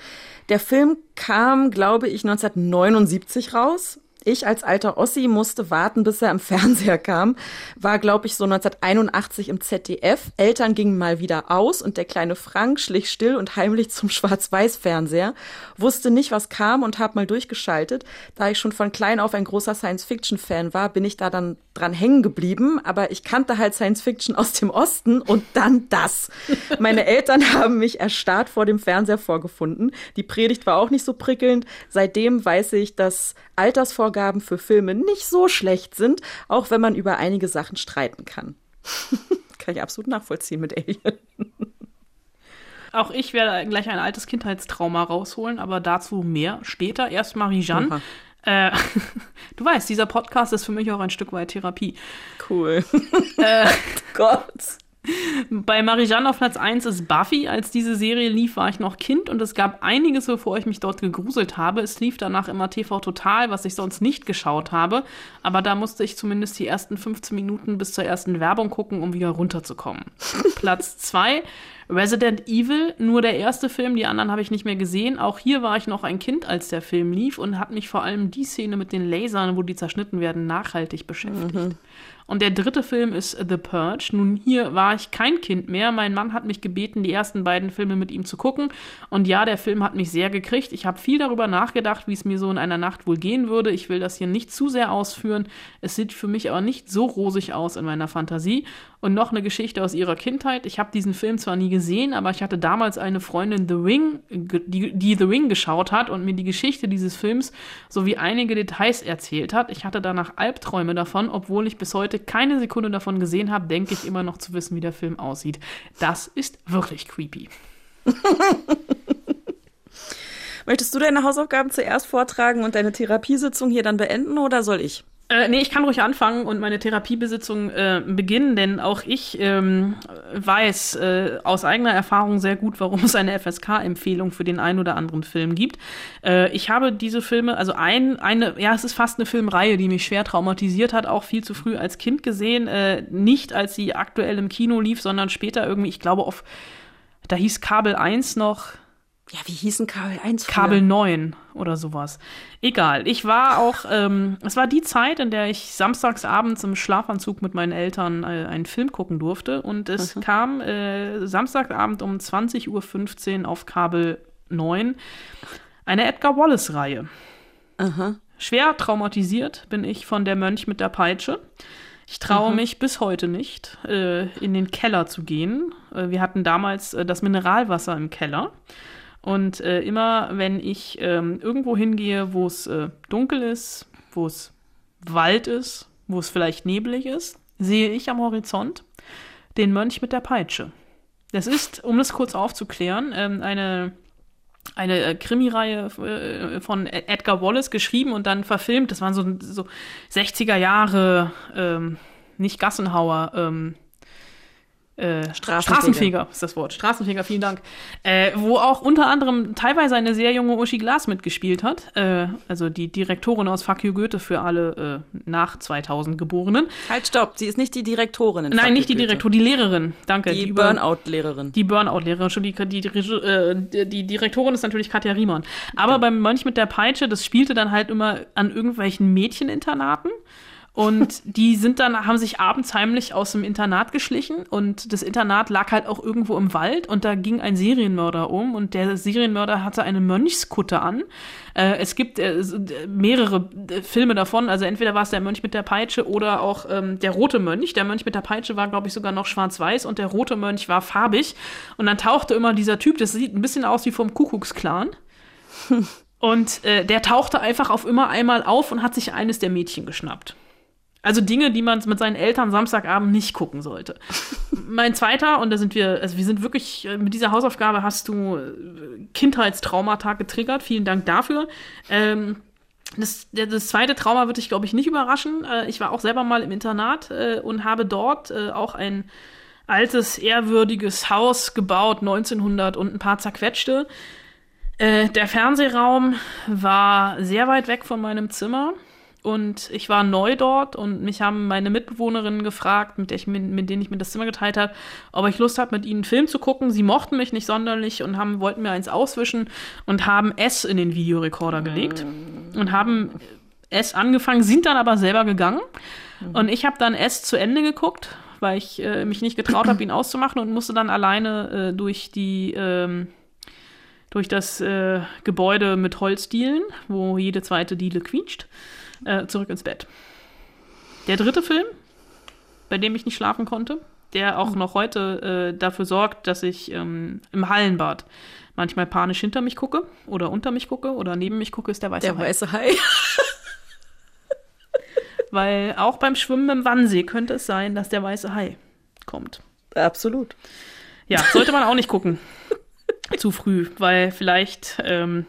Der Film kam, glaube ich, 1979 raus. Ich als alter Ossi musste warten, bis er im <laughs> Fernseher kam. War, glaube ich, so 1981 im ZDF. Eltern gingen mal wieder aus und der kleine Frank schlich still und heimlich zum <laughs> Schwarz-Weiß-Fernseher. Wusste nicht, was kam und hab mal durchgeschaltet. Da ich schon von klein auf ein großer Science-Fiction-Fan war, bin ich da dann dran hängen geblieben. Aber ich kannte halt Science-Fiction aus dem Osten und dann das. <laughs> Meine Eltern haben mich erstarrt vor dem Fernseher vorgefunden. Die Predigt war auch nicht so prickelnd. Seitdem weiß ich, dass Altersvorgaben für Filme nicht so schlecht sind, auch wenn man über einige Sachen streiten kann. <laughs> kann ich absolut nachvollziehen mit Alien.
Auch ich werde gleich ein altes Kindheitstrauma rausholen, aber dazu mehr später. Erst Marie-Jeanne. Äh, <laughs> du weißt, dieser Podcast ist für mich auch ein Stück weit Therapie.
Cool. äh, <laughs> Gott.
Bei Marijanne auf Platz 1 ist Buffy. Als diese Serie lief, war ich noch Kind und es gab einiges, bevor ich mich dort gegruselt habe. Es lief danach immer TV Total, was ich sonst nicht geschaut habe. Aber da musste ich zumindest die ersten 15 Minuten bis zur ersten Werbung gucken, um wieder runterzukommen. <laughs> Platz 2 Resident Evil, nur der erste Film, die anderen habe ich nicht mehr gesehen. Auch hier war ich noch ein Kind, als der Film lief und hat mich vor allem die Szene mit den Lasern, wo die zerschnitten werden, nachhaltig beschäftigt. Mhm. Und der dritte Film ist The Purge. Nun, hier war ich kein Kind mehr. Mein Mann hat mich gebeten, die ersten beiden Filme mit ihm zu gucken. Und ja, der Film hat mich sehr gekriegt. Ich habe viel darüber nachgedacht, wie es mir so in einer Nacht wohl gehen würde. Ich will das hier nicht zu sehr ausführen. Es sieht für mich aber nicht so rosig aus in meiner Fantasie. Und noch eine Geschichte aus ihrer Kindheit. Ich habe diesen Film zwar nie gesehen, aber ich hatte damals eine Freundin, The Ring, die, die The Ring geschaut hat und mir die Geschichte dieses Films sowie einige Details erzählt hat. Ich hatte danach Albträume davon, obwohl ich bis heute keine Sekunde davon gesehen habe, denke ich immer noch zu wissen, wie der Film aussieht. Das ist wirklich creepy. <laughs>
Möchtest du deine Hausaufgaben zuerst vortragen und deine Therapiesitzung hier dann beenden oder soll ich?
Äh, nee, ich kann ruhig anfangen und meine Therapiebesitzung äh, beginnen, denn auch ich ähm, weiß äh, aus eigener Erfahrung sehr gut, warum es eine FSK-Empfehlung für den einen oder anderen Film gibt. Äh, ich habe diese Filme, also ein, eine, ja, es ist fast eine Filmreihe, die mich schwer traumatisiert hat, auch viel zu früh als Kind gesehen. Äh, nicht als sie aktuell im Kino lief, sondern später irgendwie, ich glaube, auf, da hieß Kabel 1 noch
ja, wie hießen Kabel 1?
Kabel 9 oder sowas. Egal. Ich war auch, ähm, es war die Zeit, in der ich samstags abends im Schlafanzug mit meinen Eltern äh, einen Film gucken durfte. Und es mhm. kam äh, Samstagabend um 20.15 Uhr auf Kabel 9 eine Edgar Wallace-Reihe. Schwer traumatisiert bin ich von der Mönch mit der Peitsche. Ich traue mich bis heute nicht, äh, in den Keller zu gehen. Äh, wir hatten damals äh, das Mineralwasser im Keller. Und äh, immer, wenn ich ähm, irgendwo hingehe, wo es äh, dunkel ist, wo es Wald ist, wo es vielleicht neblig ist, sehe ich am Horizont den Mönch mit der Peitsche. Das ist, um das kurz aufzuklären, ähm, eine, eine äh, Krimireihe äh, von Edgar Wallace geschrieben und dann verfilmt. Das waren so, so 60er Jahre, ähm, nicht Gassenhauer, ähm, äh,
Straßenfeger.
Straßenfeger ist das Wort. Straßenfeger, vielen Dank. Äh, wo auch unter anderem teilweise eine sehr junge Uschi Glas mitgespielt hat. Äh, also die Direktorin aus Fuck You Goethe für alle äh, nach 2000 Geborenen.
Halt, stopp. Sie ist nicht die Direktorin. In
Nein,
Fuck
nicht die. Direktorin, die Lehrerin. Danke.
Die,
über-
Burnout-Lehrerin.
die Burnout-Lehrerin, die, die, die, äh, die, die Direktorin ist natürlich Katja Riemann. Aber beim Mönch mit der Peitsche, das spielte dann halt immer an irgendwelchen Mädcheninternaten. Und die sind dann, haben sich abends heimlich aus dem Internat geschlichen und das Internat lag halt auch irgendwo im Wald und da ging ein Serienmörder um und der Serienmörder hatte eine Mönchskutte an. Äh, es gibt äh, mehrere äh, Filme davon, also entweder war es der Mönch mit der Peitsche oder auch ähm, der rote Mönch. Der Mönch mit der Peitsche war, glaube ich, sogar noch schwarz-weiß und der rote Mönch war farbig. Und dann tauchte immer dieser Typ, das sieht ein bisschen aus wie vom Kuckucksklan. <laughs> Und äh, der tauchte einfach auf immer einmal auf und hat sich eines der Mädchen geschnappt. Also Dinge, die man mit seinen Eltern Samstagabend nicht gucken sollte. <laughs> mein zweiter, und da sind wir, also wir sind wirklich, äh, mit dieser Hausaufgabe hast du äh, Kindheitstraumata getriggert. Vielen Dank dafür. Ähm, das, das zweite Trauma wird dich, glaube ich, nicht überraschen. Äh, ich war auch selber mal im Internat und habe dort auch ein altes, ehrwürdiges Haus gebaut, 1900 und ein paar zerquetschte. Der Fernsehraum war sehr weit weg von meinem Zimmer und ich war neu dort und mich haben meine Mitbewohnerinnen gefragt, mit, der ich, mit, denen ich mir das Zimmer geteilt habe, ob ich Lust habe, mit ihnen einen Film zu gucken. Sie mochten mich nicht sonderlich und haben, wollten mir eins auswischen und haben S in den Videorekorder gelegt und haben S angefangen, sind dann aber selber gegangen. Und ich habe dann S zu Ende geguckt, weil ich äh, mich nicht getraut habe, ihn <clears throat> auszumachen und musste dann alleine äh, durch die ähm, durch das äh, Gebäude mit Holzdielen, wo jede zweite Diele quietscht, äh, zurück ins Bett. Der dritte Film, bei dem ich nicht schlafen konnte, der auch noch heute äh, dafür sorgt, dass ich ähm, im Hallenbad manchmal panisch hinter mich gucke oder unter mich gucke oder neben mich gucke, ist der weiße
Der
Hai.
weiße Hai. <laughs>
Weil auch beim Schwimmen im Wannsee könnte es sein, dass der weiße Hai kommt.
Absolut.
Ja, sollte man auch nicht gucken. Zu früh, weil vielleicht ähm,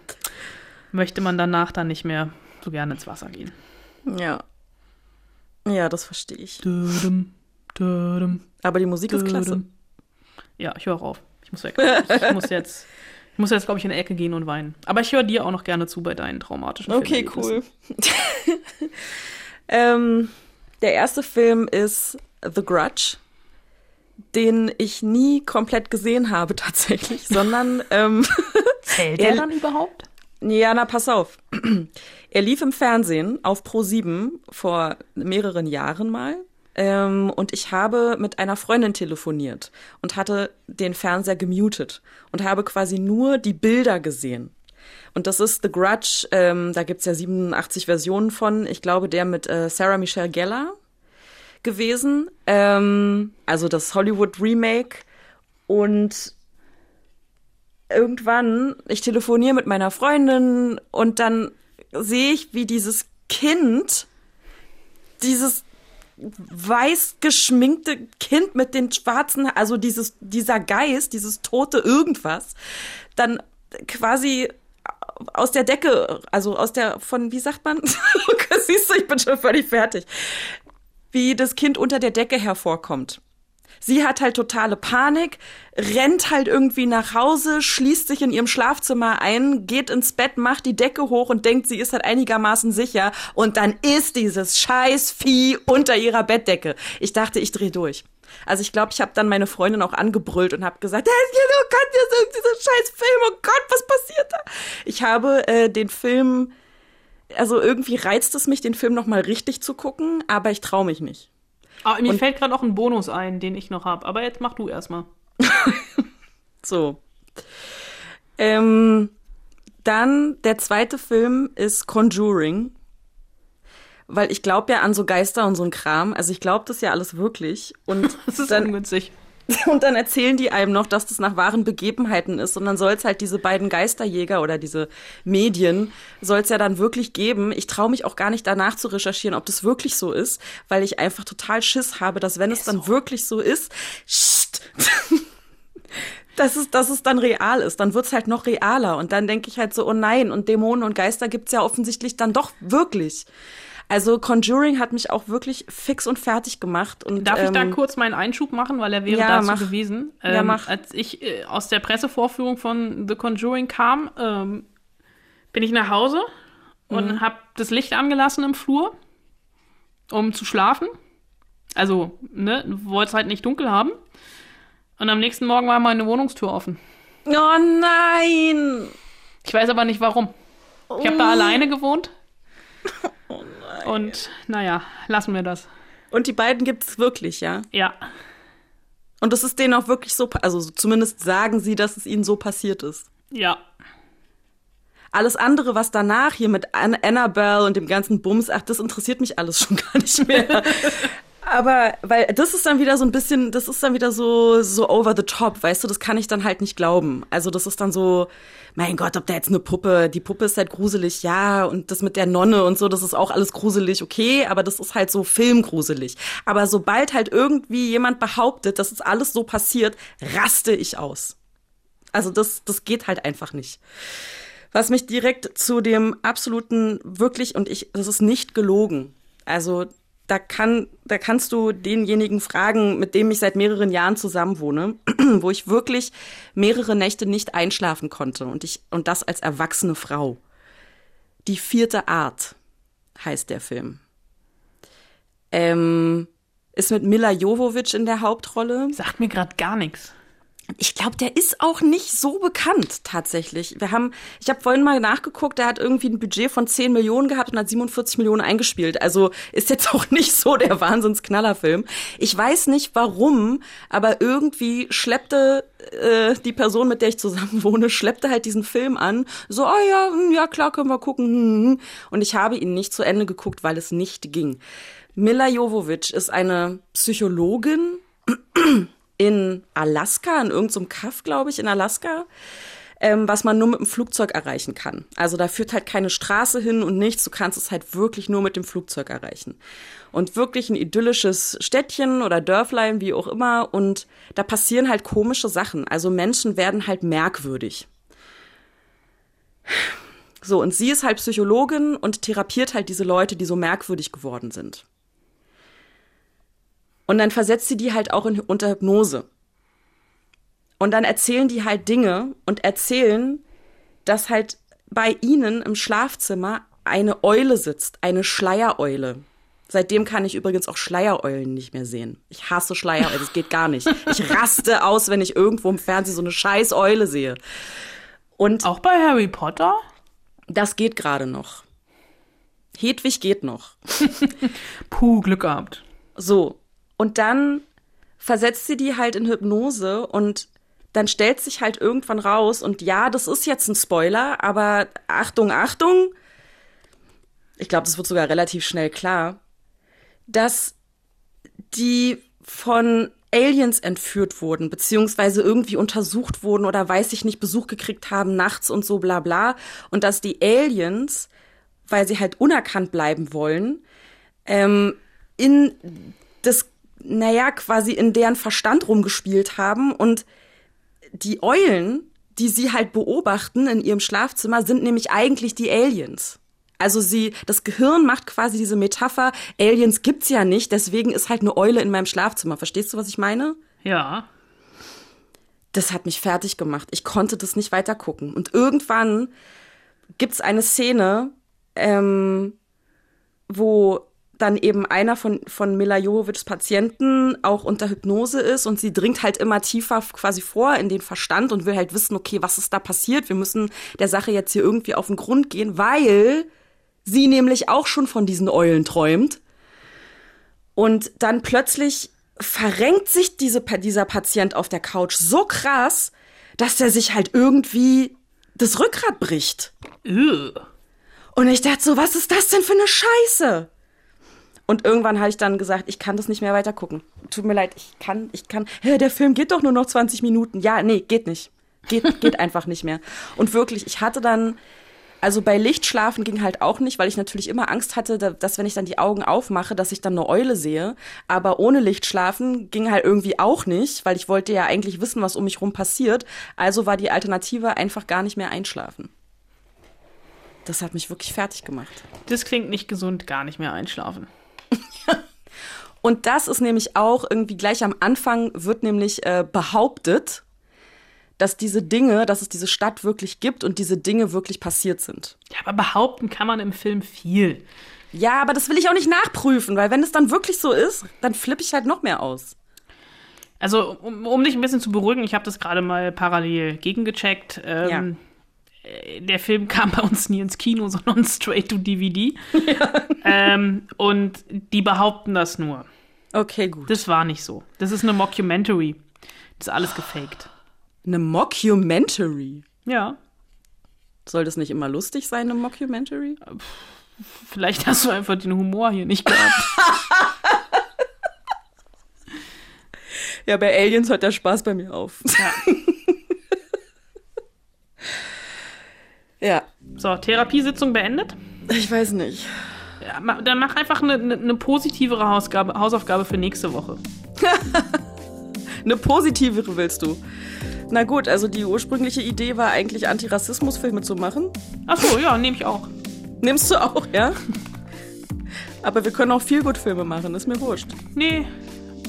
möchte man danach dann nicht mehr so gerne ins Wasser gehen.
Ja. Ja, das verstehe ich.
Dödem, dödem,
Aber die Musik ist klasse.
Ja, ich höre auf. Ich muss weg. Ich muss jetzt, ich muss jetzt, glaube ich, in die Ecke gehen und weinen. Aber ich höre dir auch noch gerne zu bei deinen traumatischen
Okay,
Filmerlebnissen.
cool. <laughs> ähm, der erste Film ist The Grudge, den ich nie komplett gesehen habe tatsächlich, sondern ähm,
Zählt <laughs>
Er-
der dann überhaupt?
Ja, na, pass auf. <clears throat> Er lief im Fernsehen auf Pro7 vor mehreren Jahren mal. Ähm, und ich habe mit einer Freundin telefoniert und hatte den Fernseher gemutet und habe quasi nur die Bilder gesehen. Und das ist The Grudge, ähm, da gibt's ja 87 Versionen von. Ich glaube, der mit äh, Sarah Michelle Gellar gewesen. Ähm, also das Hollywood Remake. Und irgendwann, ich telefoniere mit meiner Freundin und dann sehe ich, wie dieses Kind, dieses weiß geschminkte Kind mit den schwarzen, also dieses, dieser Geist, dieses tote irgendwas, dann quasi aus der Decke, also aus der, von, wie sagt man? <laughs> Siehst du, ich bin schon völlig fertig. Wie das Kind unter der Decke hervorkommt. Sie hat halt totale Panik, rennt halt irgendwie nach Hause, schließt sich in ihrem Schlafzimmer ein, geht ins Bett, macht die Decke hoch und denkt, sie ist halt einigermaßen sicher. Und dann ist dieses scheiß Vieh unter ihrer Bettdecke. Ich dachte, ich dreh durch. Also ich glaube, ich habe dann meine Freundin auch angebrüllt und habe gesagt, "Hey, du kannst jetzt dieser scheiß Film, oh Gott, was passiert da? Ich habe äh, den Film, also irgendwie reizt es mich, den Film noch mal richtig zu gucken, aber ich traue mich nicht.
Ah, mir fällt gerade auch ein Bonus ein, den ich noch habe. Aber jetzt mach du erstmal. <laughs>
So. Ähm, dann der zweite Film ist Conjuring. weil ich glaube ja an so Geister und so ein Kram. Also ich glaube das ja alles wirklich. Und <laughs>
Das ist
dann,
ungünstig. <laughs>
und dann erzählen die einem noch, dass das nach wahren Begebenheiten ist. Und dann soll es halt diese beiden Geisterjäger oder diese Medien, soll es ja dann wirklich geben. Ich traue mich auch gar nicht danach zu recherchieren, ob das wirklich so ist, weil ich einfach total Schiss habe, dass wenn es dann wirklich so ist, Sst, <laughs> dass es, dass es dann real ist. Dann wird's halt noch realer. Und dann denke ich halt so, oh nein, und Dämonen und Geister gibt's ja offensichtlich dann doch wirklich. Also Conjuring hat mich auch wirklich fix und fertig gemacht. Und,
Darf ich da
ähm,
kurz meinen Einschub machen, weil er wäre
ja,
dazu
mach.
gewesen.
Ja,
Ähm,
mach.
Als ich äh, aus der Pressevorführung von The Conjuring kam, ähm, bin ich nach Hause und
Mhm.
habe das Licht angelassen im Flur, um zu schlafen. Also, ne, wollte es halt nicht dunkel haben. Und am nächsten Morgen war meine Wohnungstür offen.
Oh nein!
Ich weiß aber nicht warum. Ich habe da alleine gewohnt. <laughs> Und naja, lassen wir das.
Und die beiden gibt's wirklich, ja?
Ja.
Und das ist denen auch wirklich so, also zumindest sagen sie, dass es ihnen so passiert ist.
Ja.
Alles andere, was danach hier mit An Annabelle und dem ganzen Bums, ach, das interessiert mich alles <laughs> schon gar nicht mehr. <laughs> Aber, weil das ist dann wieder so ein bisschen, das ist dann wieder so, so over the top, weißt du, das kann ich dann halt nicht glauben. Also das ist dann so, mein Gott, ob da jetzt eine Puppe, die Puppe ist halt gruselig, ja, und das mit der Nonne und so, das ist auch alles gruselig, okay, aber das ist halt so filmgruselig. Aber sobald halt irgendwie jemand behauptet, dass es alles so passiert, raste ich aus. Also das, das geht halt einfach nicht. Was mich direkt zu dem absoluten wirklich und ich, das ist nicht gelogen. Also da kann, da kannst du denjenigen fragen, mit dem ich seit mehreren Jahren zusammenwohne, <clears throat> wo ich wirklich mehrere Nächte nicht einschlafen konnte und ich und das als erwachsene Frau. Die vierte Art heißt der Film. Ähm, ist mit Mila Jovovich in der Hauptrolle.
Sagt mir gerade gar nichts.
Ich glaube, der ist auch nicht so bekannt tatsächlich. Wir haben, ich habe vorhin mal nachgeguckt, der hat irgendwie ein Budget von 10 Millionen gehabt und hat 47 Millionen eingespielt. Also ist jetzt auch <laughs> nicht so der Wahnsinnsknallerfilm. Ich weiß nicht warum, aber irgendwie schleppte äh, die Person, mit der ich zusammen <laughs> wohne, schleppte halt diesen Film an. So, ah ja, hm, ja klar, können wir gucken. hm, hm. Und ich habe ihn nicht zu Ende geguckt, weil es nicht ging. Mila Jovovich ist eine Psychologin, <clears throat> in Alaska, in irgendeinem Kaff, glaube ich, in Alaska, ähm, was man nur mit dem Flugzeug erreichen kann. Also da führt halt keine Straße hin und nichts. Du kannst es halt wirklich nur mit dem Flugzeug erreichen. Und wirklich ein idyllisches Städtchen oder Dörflein, wie auch immer. Und da passieren halt komische Sachen. Also Menschen werden halt merkwürdig. So, und sie ist halt Psychologin und therapiert halt diese Leute, die so merkwürdig geworden sind. Und dann versetzt sie die halt auch in, unter Hypnose. Und dann erzählen die halt Dinge und erzählen, dass halt bei ihnen im Schlafzimmer eine Eule sitzt, eine Schleiereule. Seitdem kann ich übrigens auch Schleiereulen nicht mehr sehen. Ich hasse Schleiereulen, das geht gar nicht. Ich <laughs> raste aus, wenn ich irgendwo im Fernsehen so eine scheiß Eule sehe. Und
Auch bei Harry Potter?
das geht gerade noch. Hedwig geht noch. <laughs>
Puh, Glück gehabt.
So. Und dann versetzt sie die halt in Hypnose und dann stellt sich halt irgendwann raus und ja, das ist jetzt ein Spoiler, aber Achtung, Achtung. Ich glaube, das wird sogar relativ schnell klar, dass die von Aliens entführt wurden, beziehungsweise irgendwie untersucht wurden oder weiß ich nicht, Besuch gekriegt haben nachts und so bla bla. Und dass die Aliens, weil sie halt unerkannt bleiben wollen, ähm, in das, naja, quasi in deren Verstand rumgespielt haben und die Eulen, die sie halt beobachten in ihrem Schlafzimmer, sind nämlich eigentlich die Aliens. Also sie, das Gehirn macht quasi diese Metapher, Aliens gibt's ja nicht, deswegen ist halt eine Eule in meinem Schlafzimmer. Verstehst du, was ich meine?
Ja.
Das hat mich fertig gemacht. Ich konnte das nicht weiter gucken. Und irgendwann gibt's eine Szene, ähm, wo dann eben einer von, von Mila Jovovics Patienten auch unter Hypnose ist und sie dringt halt immer tiefer quasi vor in den Verstand und will halt wissen, okay, was ist da passiert? Wir müssen der Sache jetzt hier irgendwie auf den Grund gehen, weil sie nämlich auch schon von diesen Eulen träumt. Und dann plötzlich verrenkt sich diese, dieser Patient auf der Couch so krass, dass er sich halt irgendwie das Rückgrat bricht.
Ugh.
Und ich dachte so, was ist das denn für eine Scheiße? Und irgendwann habe ich dann gesagt, ich kann das nicht mehr weiter gucken. Tut mir leid, ich kann, ich kann. Hä, der Film geht doch nur noch 20 Minuten. Ja, nee, geht nicht. Geht, geht <laughs> einfach nicht mehr. Und wirklich, ich hatte dann, also bei Lichtschlafen ging halt auch nicht, weil ich natürlich immer Angst hatte, dass wenn ich dann die Augen aufmache, dass ich dann eine Eule sehe. Aber ohne Lichtschlafen ging halt irgendwie auch nicht, weil ich wollte ja eigentlich wissen, was um mich rum passiert. Also war die Alternative einfach gar nicht mehr einschlafen. Das hat mich wirklich fertig gemacht.
Das klingt nicht gesund, gar nicht mehr einschlafen. <laughs>
Und das ist nämlich auch irgendwie gleich am Anfang wird nämlich äh, behauptet, dass diese Dinge, dass es diese Stadt wirklich gibt und diese Dinge wirklich passiert sind.
Ja, aber behaupten kann man im Film viel.
Ja, aber das will ich auch nicht nachprüfen, weil wenn es dann wirklich so ist, dann flippe ich halt noch mehr aus.
Also, um, um dich ein bisschen zu beruhigen, ich habe das gerade mal parallel gegengecheckt. Ähm, ja. Äh, der Film kam bei uns nie ins Kino, <laughs> sondern straight to DVD. Ja. Ähm, und die behaupten das nur.
Okay, gut.
Das war nicht so. Das ist eine Mockumentary. Das ist alles gefaked.
Eine Mockumentary?
Ja.
Soll das nicht immer lustig sein, eine Mockumentary?
Vielleicht hast du einfach den Humor hier nicht gehabt. <laughs> <laughs>
ja, bei Aliens hört der Spaß bei mir auf.
Ja.
Ja.
So, Therapiesitzung beendet?
Ich weiß nicht.
Ja, dann mach einfach eine, eine positivere Hausgabe, Hausaufgabe für nächste Woche. <laughs>
eine positivere willst du? Na gut, also die ursprüngliche Idee war eigentlich Antirassismusfilme zu machen.
Ach so, ja, nehme ich auch.
Nimmst du auch, ja? Aber wir können auch viel gut Filme machen, ist mir wurscht.
Nee,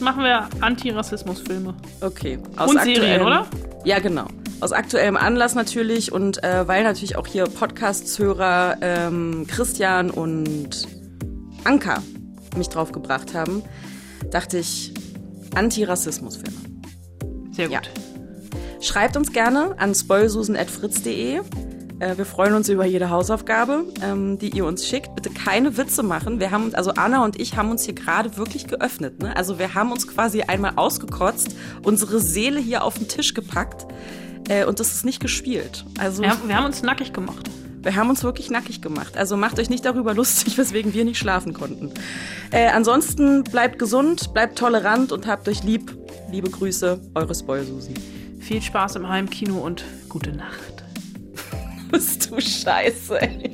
machen wir Antirassismusfilme.
Okay.
Aus und Serien, oder?
Ja, genau. Aus aktuellem Anlass natürlich und äh, weil natürlich auch hier Podcast-Hörer ähm, Christian und Anka mich drauf gebracht haben, dachte ich Antirassismusfilme.
Sehr gut. Ja.
Schreibt uns gerne an spoilsusen.fritz.de. Äh, wir freuen uns über jede Hausaufgabe, ähm, die ihr uns schickt. Bitte keine Witze machen. Wir haben, also Anna und ich haben uns hier gerade wirklich geöffnet. Ne? Also wir haben uns quasi einmal ausgekotzt, unsere Seele hier auf den Tisch gepackt äh, und das ist nicht gespielt. Also
wir, wir haben uns nackig gemacht.
Wir haben uns wirklich nackig gemacht. Also macht euch nicht darüber lustig, <laughs> weswegen wir nicht schlafen konnten. Äh, ansonsten bleibt gesund, bleibt tolerant und habt euch lieb. Liebe Grüße, eure Spoilsusen.
Viel Spaß im Heimkino und gute Nacht. <laughs>
Bist du scheiße, ey.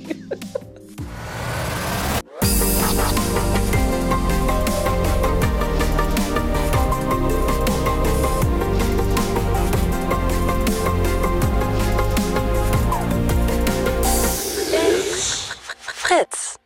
Fritz.